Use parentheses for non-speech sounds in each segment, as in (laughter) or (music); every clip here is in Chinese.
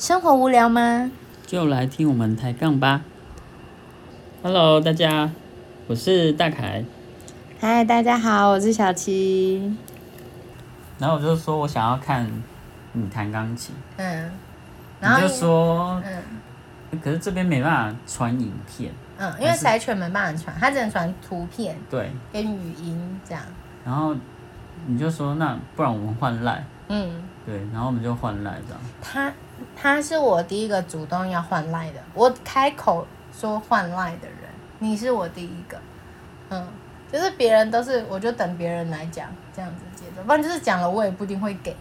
生活无聊吗？就来听我们抬杠吧。Hello，大家，我是大凯。嗨，大家好，我是小七。然后我就说我想要看你弹钢琴，嗯，然后你就说，嗯可是这边没办法传影片，嗯，因为柴犬没办法传，它只能传图片对。跟语音这样。然后你就说那不然我们换赖，嗯，对，然后我们就换赖这样。他他是我第一个主动要换赖的，我开口说换赖的人，你是我第一个。嗯，就是别人都是，我就等别人来讲这样子节奏，不然就是讲了我也不一定会给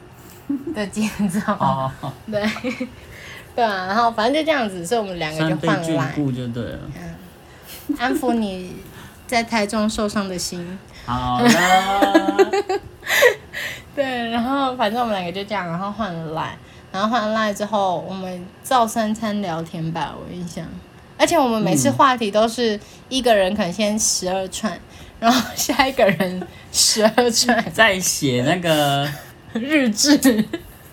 的节奏。(laughs) 哦，对，对啊，然后反正就这样子，所以我们两个就换赖，就对了。嗯安抚你在台中受伤的心。好了，(laughs) (laughs) 对，然后反正我们两个就这样，然后换了赖，然后换了赖之后，我们照三餐聊天吧，我印象。而且我们每次话题都是一个人可能先十二串，然后下一个人十二串在写那个日志，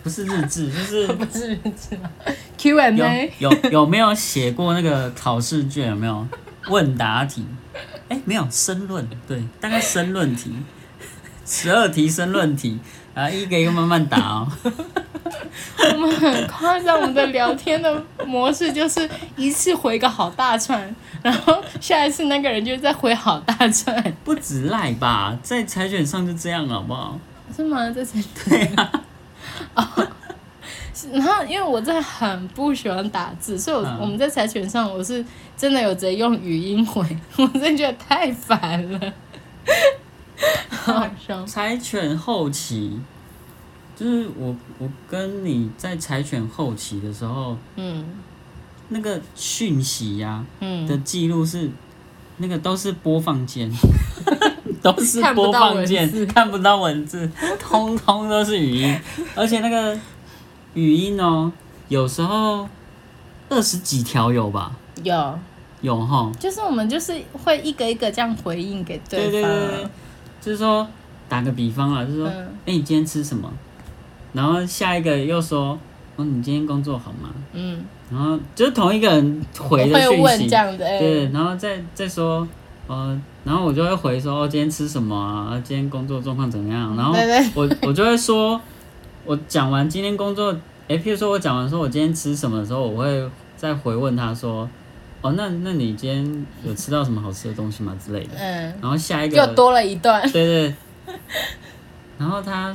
不是日志，就是不是日志吗？(laughs) Q&A 有有有没有写过那个考试卷？有没有问答题？哎、没有申论，对，大概申论题，十二题申论题，啊，一个一个慢慢答哦。我们很夸张，我们的聊天的模式就是一次回个好大串，然后下一次那个人就再回好大串，(laughs) 不止赖吧，在柴犬上就这样好不好？是吗？这才对啊。(laughs) 哦，然后因为我真的很不喜欢打字，所以我、嗯我们在柴犬上我是真的有直接用语音回，我真的觉得太烦了，好好笑。(laughs) 柴犬后期，就是我我跟你在柴犬后期的时候，嗯。那个讯息呀、的嗯，记录是那个都是播放键，(laughs) 都是播放键字，看不到文字，通通都是语音，而且那个语音哦，有时候二十几条有吧？有，有哈，就是我们就是会一个一个这样回应给对。对对，就是说打个比方啊，就是说，哎、嗯你今天吃什么？然后下一个又说，哦，你今天工作好吗？嗯，然后就是同一个人回的讯息对，然后再再说，呃，然后我就会回说，哦，今天吃什么啊？今天工作状况怎么样？然后我我就会说，我讲完今天工作，诶，譬如说我讲完说我今天吃什么的时候，我会再回问他说，哦，那那你今天有吃到什么好吃的东西吗？之类的？嗯，然后下一个。又多了一段，对对，(laughs) 然后他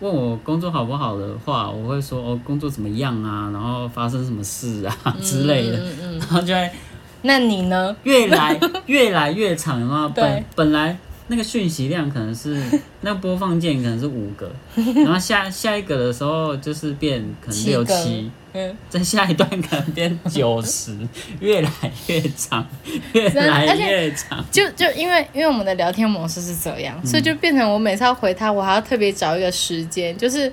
问我工作好不好的话，我会说哦，工作怎么样啊？然后发生什么事啊？(laughs) 之类的，嗯嗯嗯。然后就会那你呢？越来越来越长，然后 (laughs) 本本来那个讯息量可能是那个播放键可能是五个，然后下下一个的时候就是变可能六七，嗯，再下一段可能变 (laughs) 九十，越来越长，越来越长。就就因为因为我们的聊天模式是这样，嗯所以就变成我每次要回他，我还要特别找一个时间，就是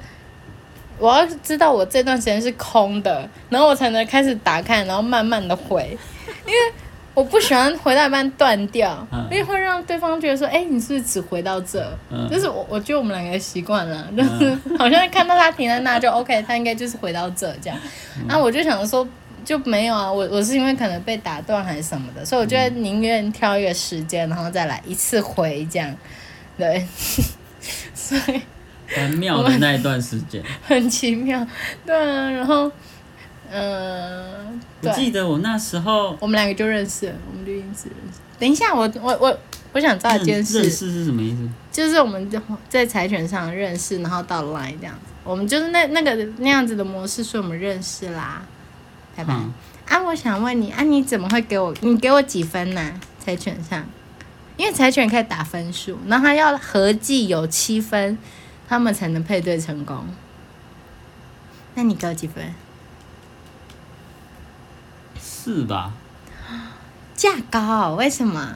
我要知道我这段时间是空的，然后我才能开始打开，然后慢慢的回，因为我不喜欢回到一半断掉，嗯。因为会让对方觉得说，哎、你是不是只回到这？嗯。就是我我觉得我们两个习惯了，就是好像看到他停在那就 OK，他应该就是回到这这样。嗯。那、我就想说。就没有啊，我我是因为可能被打断还是什么的，所以我就会宁愿挑一个时间，然后再来一次回这样，对，(laughs) 所以很妙的那一段时间，(laughs) 很奇妙，对啊，然后，嗯、我记，得我那时候我们两个就认识了，我们就因此认识。等一下，我我我我想知道一件事，认识是什么意思？就是我们就在柴犬上认识，然后到 Line 这样子，我们就是那那个那样子的模式，所以我们认识啦，拜拜。嗯啊，我想问你啊，你怎么会给我？你给我几分呢、柴犬上，因为柴犬可以打分数，然后它要合计有七分，他们才能配对成功。那你给我几分？是吧？价高，为什么？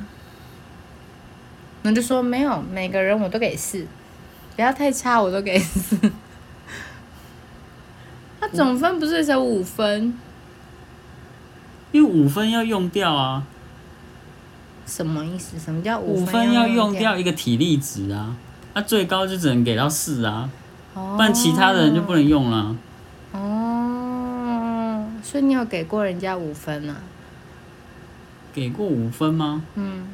我就说没有，每个人我都给四，不要太差，我都给四。(laughs) 他总分不是才五分？因为五分要用掉啊，什么意思？什么叫五分分要用掉？一个体力值啊，那、最高就只能给到四啊，哦不然其他的人就不能用了。哦，所以你有给过人家五分啊？给过五分吗？嗯，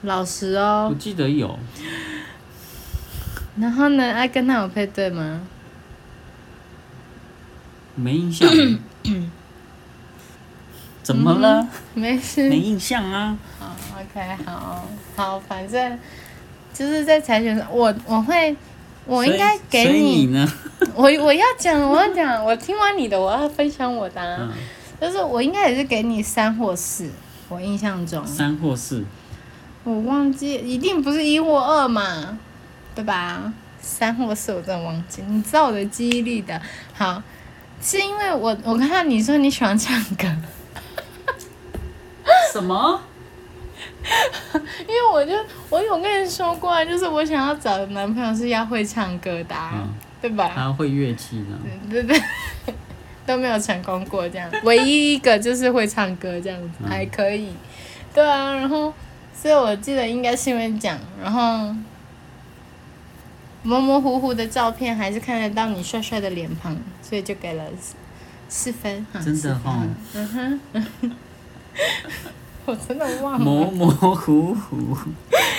老实哦我哦。记得有，然后呢，爱跟他有配对吗？没印象。(coughs) 怎么了？没事。没印象啊。好，OK，好，好，反正就是在裁选上，我我会，我应该给你你，呢？(laughs) 我我要讲，我要讲，我听完你的，我要分享我的、啊，嗯，就是我应该也是给你三或四，我印象中，三或四。我忘记，一定不是一或二嘛，对吧？三或四我真的忘记，你知道我的记忆力的。好，是因为我我看到你说你喜欢唱歌，什么？(laughs) 因为我就我有跟你说过啊，就是我想要找的男朋友是要会唱歌的、啊，嗯，对吧？还会乐器呢。对对对，(laughs) 都没有成功过这样，唯一一个就是会唱歌这样子，嗯还可以。对啊，然后所以我记得应该是因为讲，然后模模糊糊的照片还是看得到你帅帅的脸庞，所以就给了四四分。哈真的四分哦嗯哼，(laughs) 我真的忘了。模模糊糊，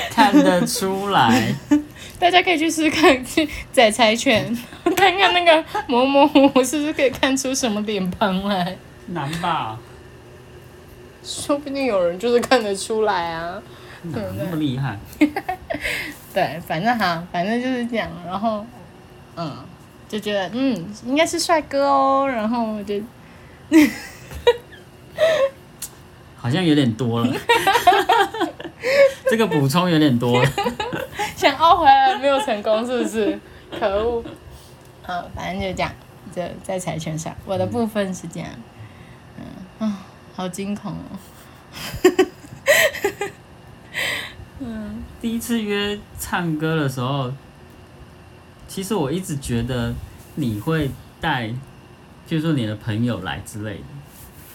看得出来。(laughs) 大家可以去试试看，去宰柴犬，(laughs) 看看那个模模糊糊是不是可以看出什么脸庞来。难吧？说不定有人就是看得出来啊。哪那么厉害？对，反正哈，反正就是这样。然后，嗯，就觉得嗯，应该是帅哥哦。然后我就好像有点多了。(laughs) 这个补充有点多了。(laughs) 想凹回来，没有成功，是不是？可恶！好，反正就这样，就在柴犬上，我的部分是这样。嗯啊，好惊恐哦。(laughs) 嗯第一次约唱歌的时候，其实我一直觉得你会带，就是说你的朋友来之类的。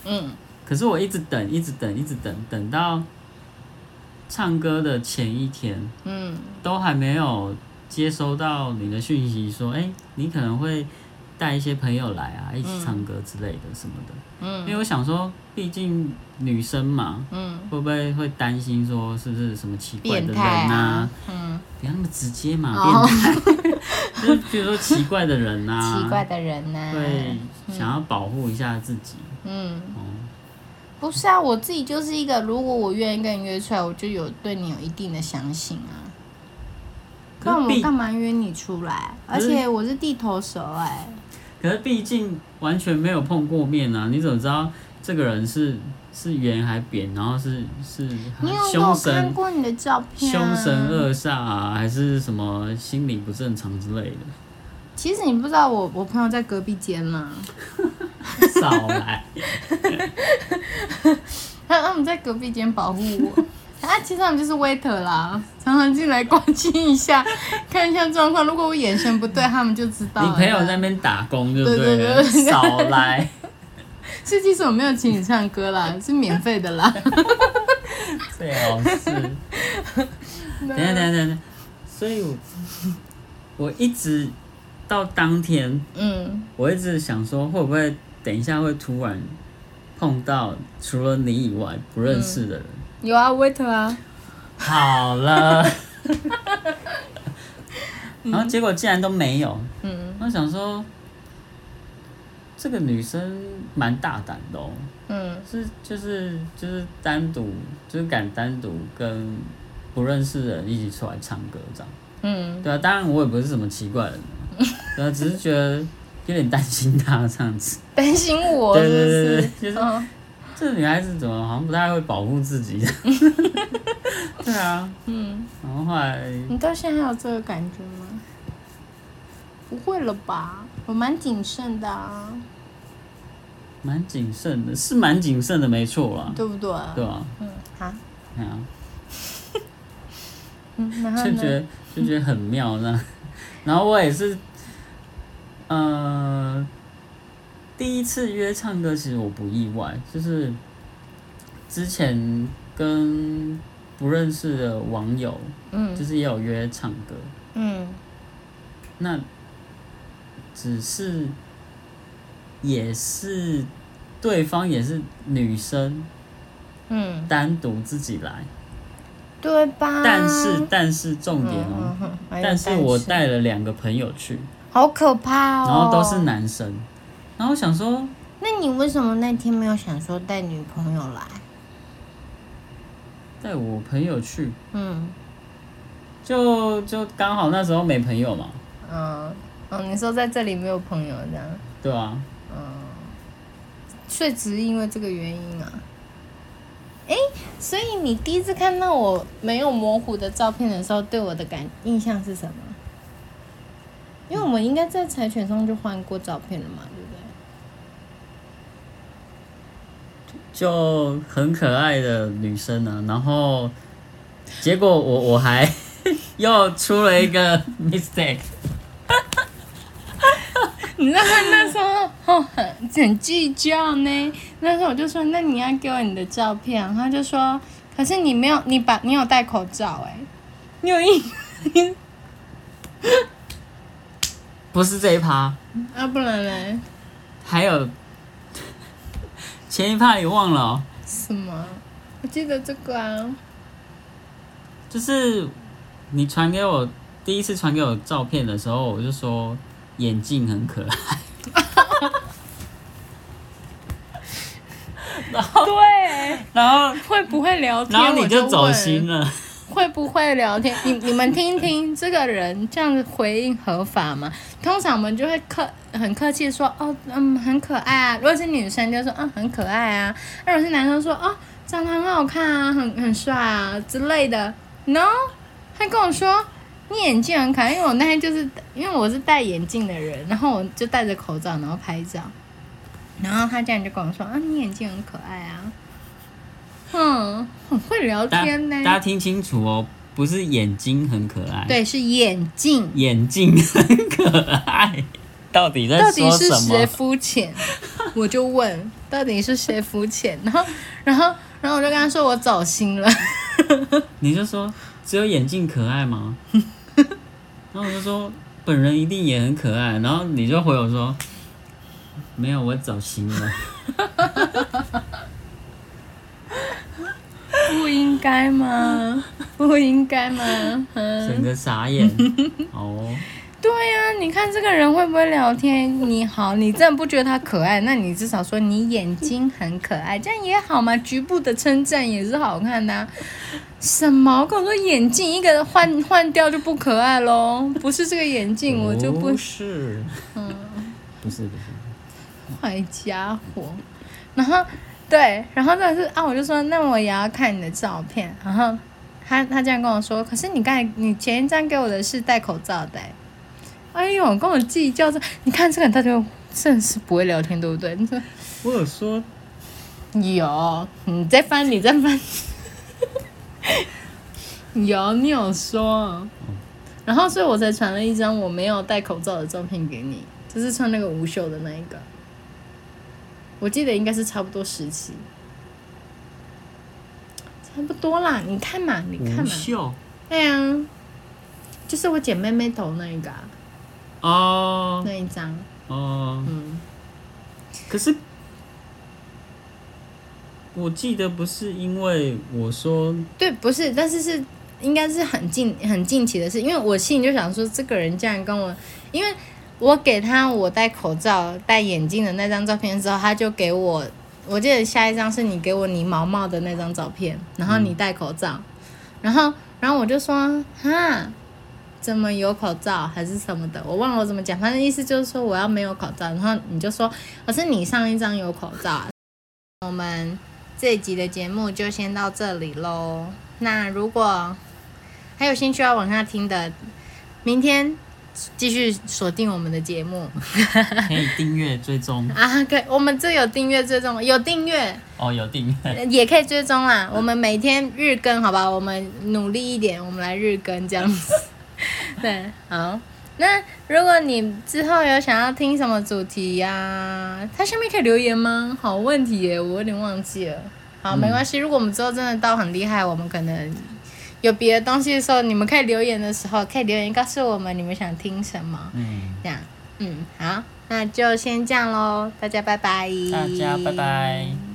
嗯可是我一直等，一直等，一直等，等到唱歌的前一天，嗯。都还没有接收到你的讯息，说，哎、你可能会带一些朋友来啊，一起唱歌之类的什么的。嗯。因为嗯我想说，毕竟女生嘛，嗯，会不会会担心说是不是什么奇怪的人变态啊。啊？，嗯，不要那么直接嘛，哦。变态，(laughs) 就是比如说奇怪的人啊，奇怪的人呐、对想要保护一下自己。嗯。哦，不是啊，我自己就是一个，如果我愿意跟你约出来，我就有对你有一定的相信啊。那我干嘛约你出来？而且我是地头蛇哎、可是毕竟完全没有碰过面啊，你怎么知道这个人是是圆还扁，然后是是你有给凶我看过你的照片、啊？凶神恶煞啊，还是什么心理不正常之类的？其实你不知道我我朋友在隔壁间嘛，(laughs) (laughs) 少来，(laughs) 他他们在隔壁间保护我。(laughs) 啊，其实他们就是 waiter 啦，常常进来关心一下，看一下状况。如果我眼神不对，他们就知道。你朋友在那边打工对不对少来，是其实我没有请你唱歌啦，是免费的啦。最好是。等一下等下等下，所以我我一直到当天，嗯，我一直想说，会不会等一下会突然碰到除了你以外不认识的人？有啊，waiter 啊。好了，(laughs) 然后结果竟然都没有，嗯。我想说，这个女生蛮大胆的哦，嗯。是就是就是单独就是敢单独跟不认识的人一起出来唱歌这样，嗯，对啊，当然我也不是什么奇怪的人啊，对啊，只是觉得有点担心他这样子，(laughs) 担心我对是不对对对是？就是嗯这女孩子怎么好像不太会保护自己，(laughs) 对啊，嗯，然后后来你到现在还有这个感觉吗？不会了吧？我蛮谨慎的啊，蛮谨慎的，是蛮谨慎的，没错啦，对不对？对啊，嗯，好，对啊。(laughs) 嗯，然后就觉得？就觉得很妙这样。然后我也是，呃，第一次约唱歌，其实我不意外，就是之前跟不认识的网友，嗯。就嗯是也有约唱歌，嗯。那只是也是对方也是女生嗯，单独自己来，对吧？但是但是重点哦，但是我带了两个朋友去，好可怕哦，然后都是。男生，然后我想说，那你为什么那天没有想说带女朋友来？带我朋友去，嗯就就刚好那时候没朋友嘛，嗯嗯，你说在这里没有朋友这样，对啊，嗯所以只是因为这个原因啊。诶，所以你第一次看到我没有模糊的照片的时候，对我的感印象是什么？因为我们应该在柴犬上就换过照片了嘛，对不对？就很可爱的女生呢、然后结果我我还 (laughs) 又出了一个 mistake，你知道他那时候哦很很计较呢。那时候我就说，那你要给我你的照片，他就说，可是你没有，你把你有戴口罩哎、你有印不是这一趴，啊？不然嘞？还有 (laughs) 前一趴也忘了哦、什么？我记得这个啊。就是你传给我第一次传给我照片的时候，我就说眼镜很可爱，(laughs) 然后对，然后会不会聊天？然后你我就走心了，会不会聊天？你你们听听，这个人这样子回应合法吗？通常我们就会客很客气说，哦，嗯，很可爱啊。如果是女生就说，嗯，很可爱啊。那如果是男生说，哦，长得很好看啊，很很帅啊之类的。No，他跟我说你眼镜很可爱，因为我那天就是因为我是戴眼镜的人，然后我就戴着口罩，然后拍照。然后他这样就跟我说，啊，你眼镜很可爱啊。嗯，很会聊天呢。大家听清楚哦，不是眼睛很可爱，，对，是眼镜。眼镜很可爱，(laughs) 到底在到底说什是谁么？肤浅？我就问，到底是谁肤浅？然后，然后，然后我就跟他说我走心了。(laughs) 你就说只有眼镜可爱吗？(laughs) 然后我就说本人一定也很可爱，然后你就回我说没有，我走心了。不应该吗？(laughs) 不应该吗？整 (laughs) 嗯，个傻眼。(laughs) 哦，对呀、你看这个人会不会聊天？你好，你真的不觉得他可爱？那你至少说你眼睛很可爱，这样也好嘛。局部的称赞也是好看的、啊。什么？我跟我说眼镜一个换换掉就不可爱喽？不是这个眼镜，我就不不是，嗯，不是不是，坏家伙。然后对，然后但是啊，我就说那我也要看你的照片。然后他他这样跟我说，可是你刚才你前一张给我的是戴口罩的欸、哎呦，跟我计较这，你看这个人他就真的是不会聊天，对不对？你说我有说有，你再翻，你再翻，有，你有说。然后，所以我才传了一张我没有戴口罩的照片给你，就是穿那个无袖的那一个。我记得应该是差不多时期，差不多啦。你看嘛，你看嘛，袖对啊，就是我剪妹妹头那一个、啊，哦那一张。哦，嗯，可是我记得不是因为我说对，不是，但是是应该是很近很近期的事，因为我心里就想说，这个人竟然跟我，因为我给他我戴口罩、戴眼镜的那张照片之后，他就给我，我记得下一张是你给我你毛毛的那张照片，然后你戴口罩，然后然后我就说哈。怎么有口罩还是什么的，我忘了我怎么讲，反正意思就是说我要没有口罩，然后你就说，可是你上一张有口罩啊。我们这一集的节目就先到这里喽。那如果还有兴趣要往下听的，明天继续锁定我们的节目可以订阅追踪 (laughs) 啊。可以我们这有订阅追踪，有订阅哦，有订阅 (laughs) 也可以追踪啦。我们每天日更，好吧？我们努力一点，我们来日更这样子。(laughs) 对，好。那如果你之后有想要听什么主题呀、它下面可以留言吗？好问题耶，我有点忘记了。好，没关系。如果我们之后真的到很厉害，我们可能有别的东西的时候，你们可以留言的时候，可以留言告诉我们你们想听什么。嗯，这样，嗯，好，那就先这样喽，大家拜拜。大家拜拜。